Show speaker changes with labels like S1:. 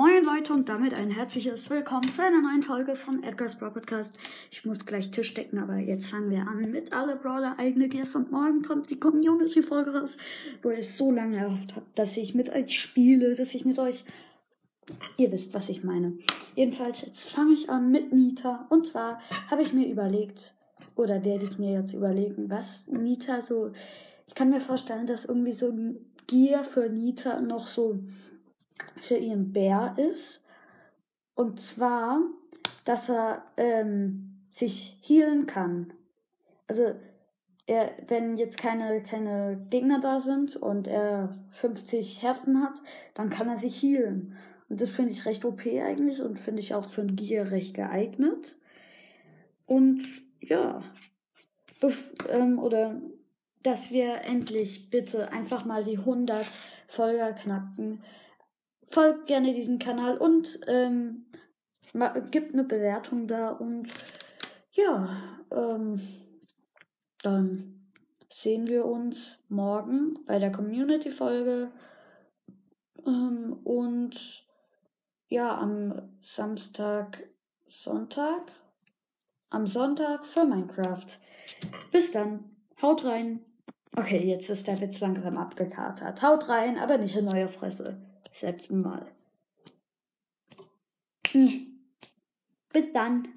S1: Moin Leute und damit ein herzliches Willkommen zu einer neuen Folge vom Edgar's Brawl Podcast. Ich muss gleich Tisch decken, aber jetzt fangen wir an mit alle Brawler eigene Gäste und morgen kommt die Community Folge raus, wo ich so lange erhofft habe, dass ich mit euch spiele, dass ich mit euch Ihr wisst, was ich meine. Jedenfalls, jetzt fange ich an mit Nita. Und zwar habe ich mir überlegt, oder werde ich mir jetzt überlegen, was Nita so. Ich kann mir vorstellen, dass irgendwie so ein Gier für Nita noch so für ihren Bär ist. Und zwar, dass er ähm, sich healen kann. Also, er, wenn jetzt keine, keine Gegner da sind und er 50 Herzen hat, dann kann er sich healen. Und das finde ich recht OP eigentlich und finde ich auch für ein Gier recht geeignet. Und ja, ähm, oder dass wir endlich bitte einfach mal die 100 Folger knacken folgt gerne diesem Kanal und ähm, gibt eine Bewertung da und ja, ähm, dann sehen wir uns morgen bei der Community-Folge ähm, und ja, am Samstag, Sonntag, am Sonntag für Minecraft. Bis dann, haut rein. Okay, jetzt ist der Witz langsam abgekatert. Haut rein, aber nicht in neue Fresse das letzte Mal. Hm. Bis dann.